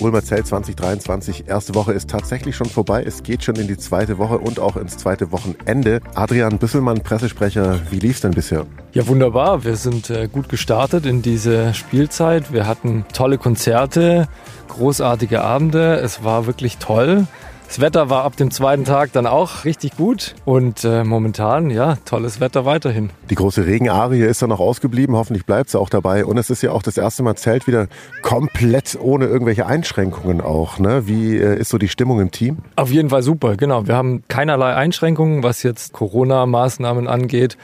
Ulmer Zelt 2023. Erste Woche ist tatsächlich schon vorbei. Es geht schon in die zweite Woche und auch ins zweite Wochenende. Adrian Büsselmann, Pressesprecher, wie lief es denn bisher? Ja, wunderbar. Wir sind äh, gut gestartet in diese Spielzeit. Wir hatten tolle Konzerte, großartige Abende. Es war wirklich toll. Das Wetter war ab dem zweiten Tag dann auch richtig gut und äh, momentan, ja, tolles Wetter weiterhin. Die große Regenarie ist dann noch ausgeblieben, hoffentlich bleibt sie auch dabei. Und es ist ja auch das erste Mal Zelt wieder komplett ohne irgendwelche Einschränkungen auch. Ne? Wie äh, ist so die Stimmung im Team? Auf jeden Fall super, genau. Wir haben keinerlei Einschränkungen, was jetzt Corona-Maßnahmen angeht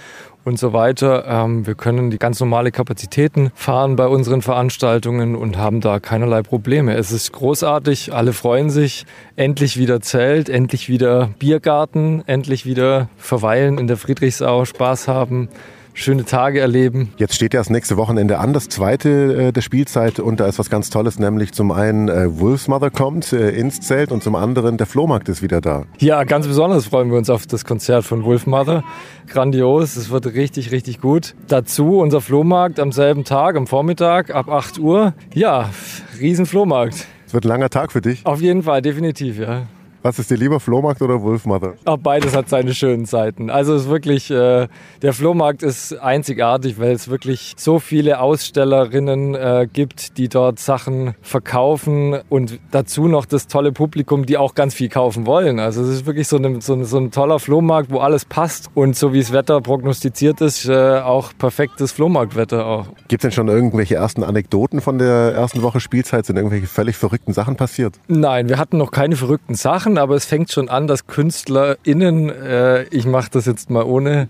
und so weiter. Ähm, wir können die ganz normale Kapazitäten fahren bei unseren Veranstaltungen und haben da keinerlei Probleme. Es ist großartig, alle freuen sich. Endlich wieder Zelt, endlich wieder Biergarten, endlich wieder verweilen in der Friedrichsau, Spaß haben schöne Tage erleben. Jetzt steht ja das nächste Wochenende an, das zweite äh, der Spielzeit und da ist was ganz Tolles, nämlich zum einen äh, Wolfsmother kommt äh, ins Zelt und zum anderen der Flohmarkt ist wieder da. Ja, ganz besonders freuen wir uns auf das Konzert von Wolfmother. Grandios, es wird richtig, richtig gut. Dazu unser Flohmarkt am selben Tag, am Vormittag ab 8 Uhr. Ja, riesen Flohmarkt. Es wird ein langer Tag für dich. Auf jeden Fall, definitiv, ja. Was ist dir lieber, Flohmarkt oder Wolfmother? Auch beides hat seine schönen Seiten. Also es ist wirklich, äh, der Flohmarkt ist einzigartig, weil es wirklich so viele Ausstellerinnen äh, gibt, die dort Sachen verkaufen und dazu noch das tolle Publikum, die auch ganz viel kaufen wollen. Also es ist wirklich so, eine, so, eine, so ein toller Flohmarkt, wo alles passt und so wie das Wetter prognostiziert ist, äh, auch perfektes Flohmarktwetter auch. Gibt es denn schon irgendwelche ersten Anekdoten von der ersten Woche Spielzeit? Sind irgendwelche völlig verrückten Sachen passiert? Nein, wir hatten noch keine verrückten Sachen machen, aber es fängt schon an, dass KünstlerInnen, äh, ich mache das jetzt mal ohne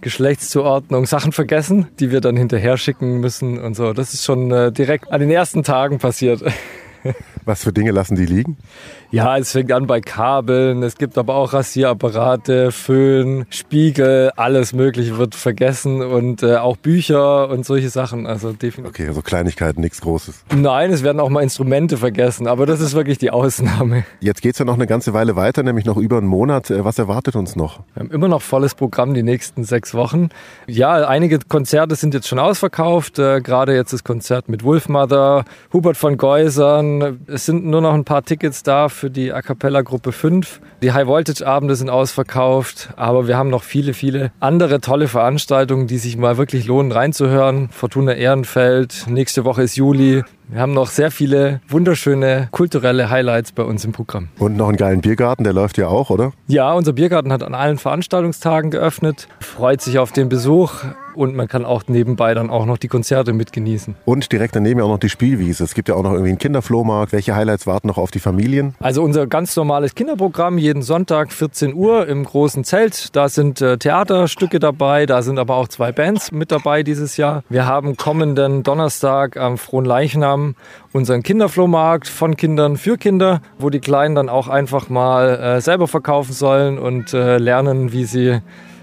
Geschlechtszuordnung, Sachen vergessen, die wir dann hinterher schicken müssen und so. Das ist schon äh, direkt an den ersten Tagen passiert. Was für Dinge lassen die liegen? Ja, es fängt an bei Kabeln, es gibt aber auch Rasierapparate, Föhn, Spiegel, alles Mögliche wird vergessen und äh, auch Bücher und solche Sachen. Also definitiv. Okay, also Kleinigkeiten, nichts Großes. Nein, es werden auch mal Instrumente vergessen, aber das ist wirklich die Ausnahme. Jetzt geht es ja noch eine ganze Weile weiter, nämlich noch über einen Monat. Äh, was erwartet uns noch? Wir haben immer noch volles Programm die nächsten sechs Wochen. Ja, einige Konzerte sind jetzt schon ausverkauft. Äh, Gerade jetzt das Konzert mit Wolfmother, Hubert von Geusern. Es sind nur noch ein paar Tickets da für die A Cappella Gruppe 5. Die High Voltage Abende sind ausverkauft, aber wir haben noch viele, viele andere tolle Veranstaltungen, die sich mal wirklich lohnen reinzuhören. Fortuna Ehrenfeld, nächste Woche ist Juli. Wir haben noch sehr viele wunderschöne kulturelle Highlights bei uns im Programm. Und noch einen geilen Biergarten, der läuft ja auch, oder? Ja, unser Biergarten hat an allen Veranstaltungstagen geöffnet, freut sich auf den Besuch und man kann auch nebenbei dann auch noch die Konzerte mitgenießen. Und direkt daneben ja auch noch die Spielwiese. Es gibt ja auch noch irgendwie einen Kinderflohmarkt. Welche Highlights warten noch auf die Familien? Also unser ganz normales Kinderprogramm jeden Sonntag 14 Uhr im großen Zelt. Da sind äh, Theaterstücke dabei, da sind aber auch zwei Bands mit dabei dieses Jahr. Wir haben kommenden Donnerstag am Frohnleichnam unseren Kinderflohmarkt von Kindern für Kinder, wo die Kleinen dann auch einfach mal äh, selber verkaufen sollen und äh, lernen, wie sie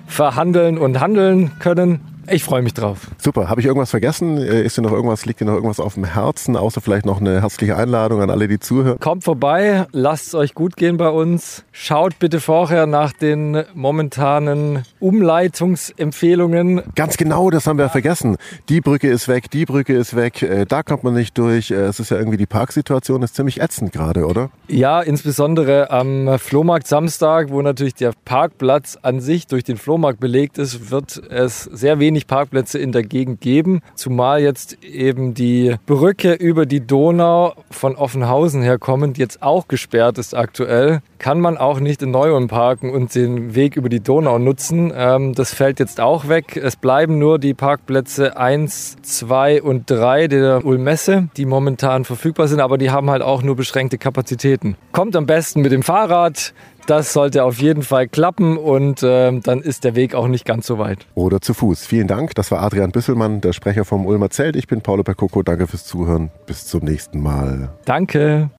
verhandeln und handeln können. Ich freue mich drauf. Super. Habe ich irgendwas vergessen? Äh, ist dir noch irgendwas, liegt dir noch irgendwas auf dem Herzen, außer vielleicht noch eine herzliche Einladung an alle, die zuhören? Kommt vorbei, lasst es euch gut gehen bei uns. Schaut bitte vorher nach den momentanen Umleitungsempfehlungen. Ganz genau, das haben wir vergessen. Die Brücke ist weg, die Brücke ist weg, äh, da kommt man nicht durch. Äh, es ist ja irgendwie die Parksituation ist ziemlich ätzend gerade, oder? Ja, insbesondere am Flohmarkt Samstag, wo natürlich der Parkplatz an sich durch den Flohmarkt belegt ist, wird es sehr wenig wenig Parkplätze in der Gegend geben, zumal jetzt eben die Brücke über die Donau von Offenhausen herkommend jetzt auch gesperrt ist aktuell, kann man auch nicht in Neu-Ulm parken und den Weg über die Donau nutzen. Ähm, das fällt jetzt auch weg. Es bleiben nur die Parkplätze 1, 2 und 3 der Ulmesse, die momentan verfügbar sind, aber die haben halt auch nur beschränkte Kapazitäten. Kommt am besten mit dem Fahrrad, das sollte auf jeden Fall klappen und äh, dann ist der Weg auch nicht ganz so weit. Oder zu Fuß. Vielen Dank. Das war Adrian Büsselmann, der Sprecher vom Ulmer Zelt. Ich bin Paulo Percoco. Danke fürs Zuhören. Bis zum nächsten Mal. Danke.